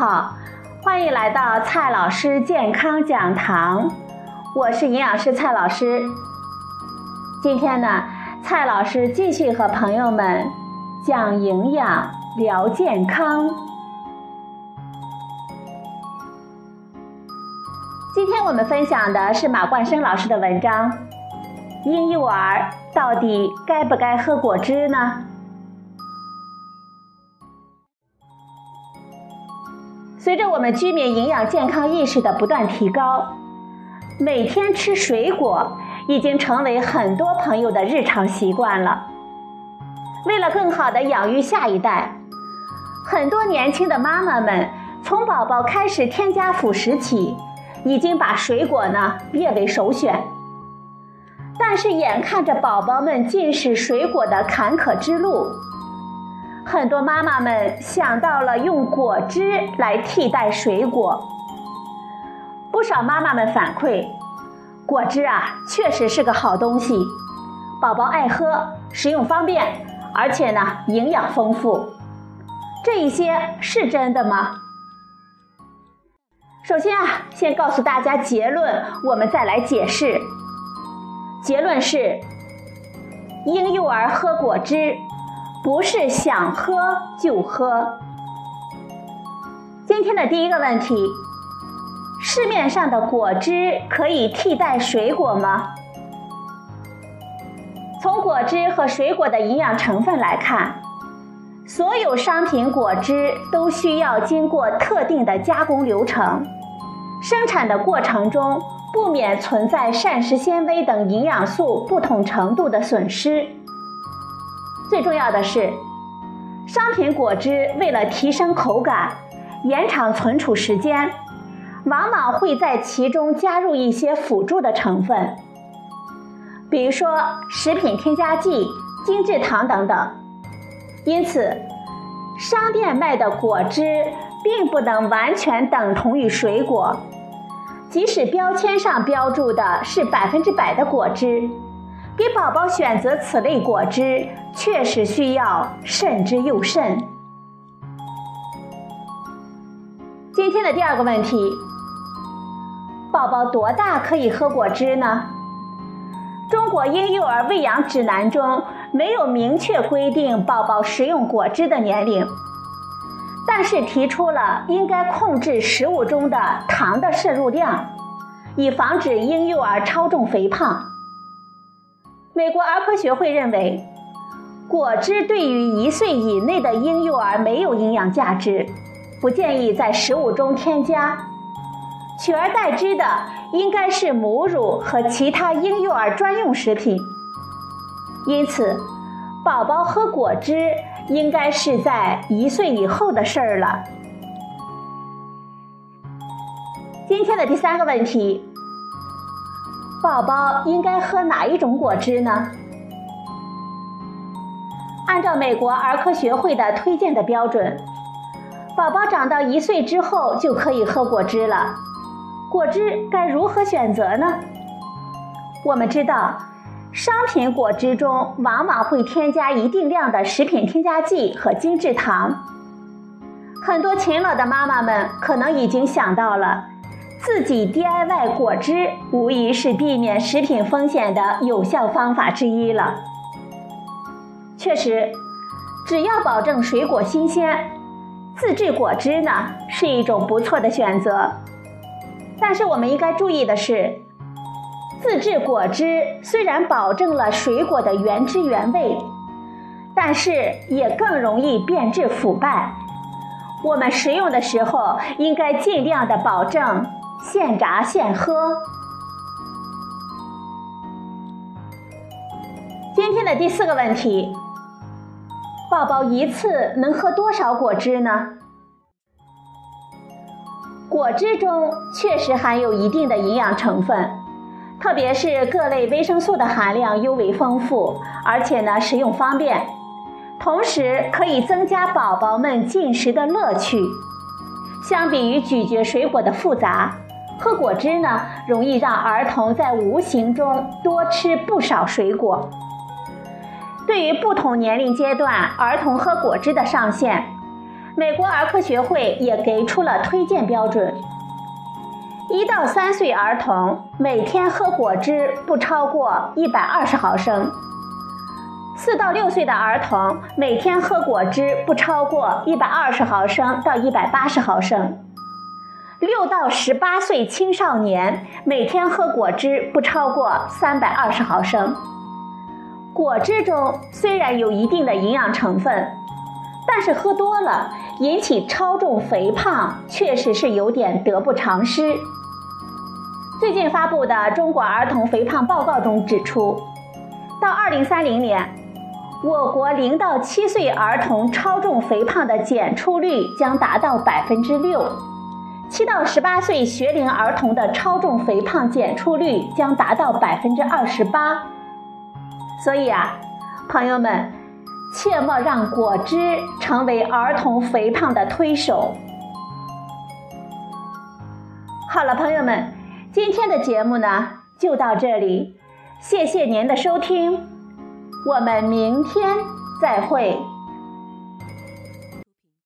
好，欢迎来到蔡老师健康讲堂，我是营养师蔡老师。今天呢，蔡老师继续和朋友们讲营养、聊健康。今天我们分享的是马冠生老师的文章：婴幼儿到底该不该喝果汁呢？随着我们居民营养健康意识的不断提高，每天吃水果已经成为很多朋友的日常习惯了。为了更好的养育下一代，很多年轻的妈妈们从宝宝开始添加辅食起，已经把水果呢列为首选。但是眼看着宝宝们进食水果的坎坷之路，很多妈妈们想到了用果汁来替代水果。不少妈妈们反馈，果汁啊确实是个好东西，宝宝爱喝，食用方便，而且呢营养丰富。这一些是真的吗？首先啊，先告诉大家结论，我们再来解释。结论是，婴幼儿喝果汁。不是想喝就喝。今天的第一个问题：市面上的果汁可以替代水果吗？从果汁和水果的营养成分来看，所有商品果汁都需要经过特定的加工流程，生产的过程中不免存在膳食纤维等营养素不同程度的损失。重要的是，商品果汁为了提升口感、延长存储时间，往往会在其中加入一些辅助的成分，比如说食品添加剂、精制糖等等。因此，商店卖的果汁并不能完全等同于水果，即使标签上标注的是百分之百的果汁。给宝宝选择此类果汁，确实需要慎之又慎。今天的第二个问题：宝宝多大可以喝果汁呢？中国婴幼儿喂养指南中没有明确规定宝宝食用果汁的年龄，但是提出了应该控制食物中的糖的摄入量，以防止婴幼儿超重肥胖。美国儿科学会认为，果汁对于一岁以内的婴幼儿没有营养价值，不建议在食物中添加。取而代之的应该是母乳和其他婴幼儿专用食品。因此，宝宝喝果汁应该是在一岁以后的事儿了。今天的第三个问题。宝宝应该喝哪一种果汁呢？按照美国儿科学会的推荐的标准，宝宝长到一岁之后就可以喝果汁了。果汁该如何选择呢？我们知道，商品果汁中往往会添加一定量的食品添加剂和精制糖。很多勤劳的妈妈们可能已经想到了。自己 DIY 果汁无疑是避免食品风险的有效方法之一了。确实，只要保证水果新鲜，自制果汁呢是一种不错的选择。但是我们应该注意的是，自制果汁虽然保证了水果的原汁原味，但是也更容易变质腐败。我们食用的时候应该尽量的保证。现榨现喝。今天的第四个问题：宝宝一次能喝多少果汁呢？果汁中确实含有一定的营养成分，特别是各类维生素的含量尤为丰富，而且呢食用方便，同时可以增加宝宝们进食的乐趣。相比于咀嚼水果的复杂。喝果汁呢，容易让儿童在无形中多吃不少水果。对于不同年龄阶段儿童喝果汁的上限，美国儿科学会也给出了推荐标准：一到三岁儿童每天喝果汁不超过一百二十毫升；四到六岁的儿童每天喝果汁不超过一百二十毫升到一百八十毫升；六到十八岁青少年每天喝果汁不超过三百二十毫升。果汁中虽然有一定的营养成分，但是喝多了引起超重肥胖，确实是有点得不偿失。最近发布的《中国儿童肥胖报告》中指出，到2030年，我国零到七岁儿童超重肥胖的检出率将达到百分之六，七到十八岁学龄儿童的超重肥胖检出率将达到百分之二十八。所以啊，朋友们，切莫让果汁成为儿童肥胖的推手。好了，朋友们，今天的节目呢就到这里，谢谢您的收听，我们明天再会。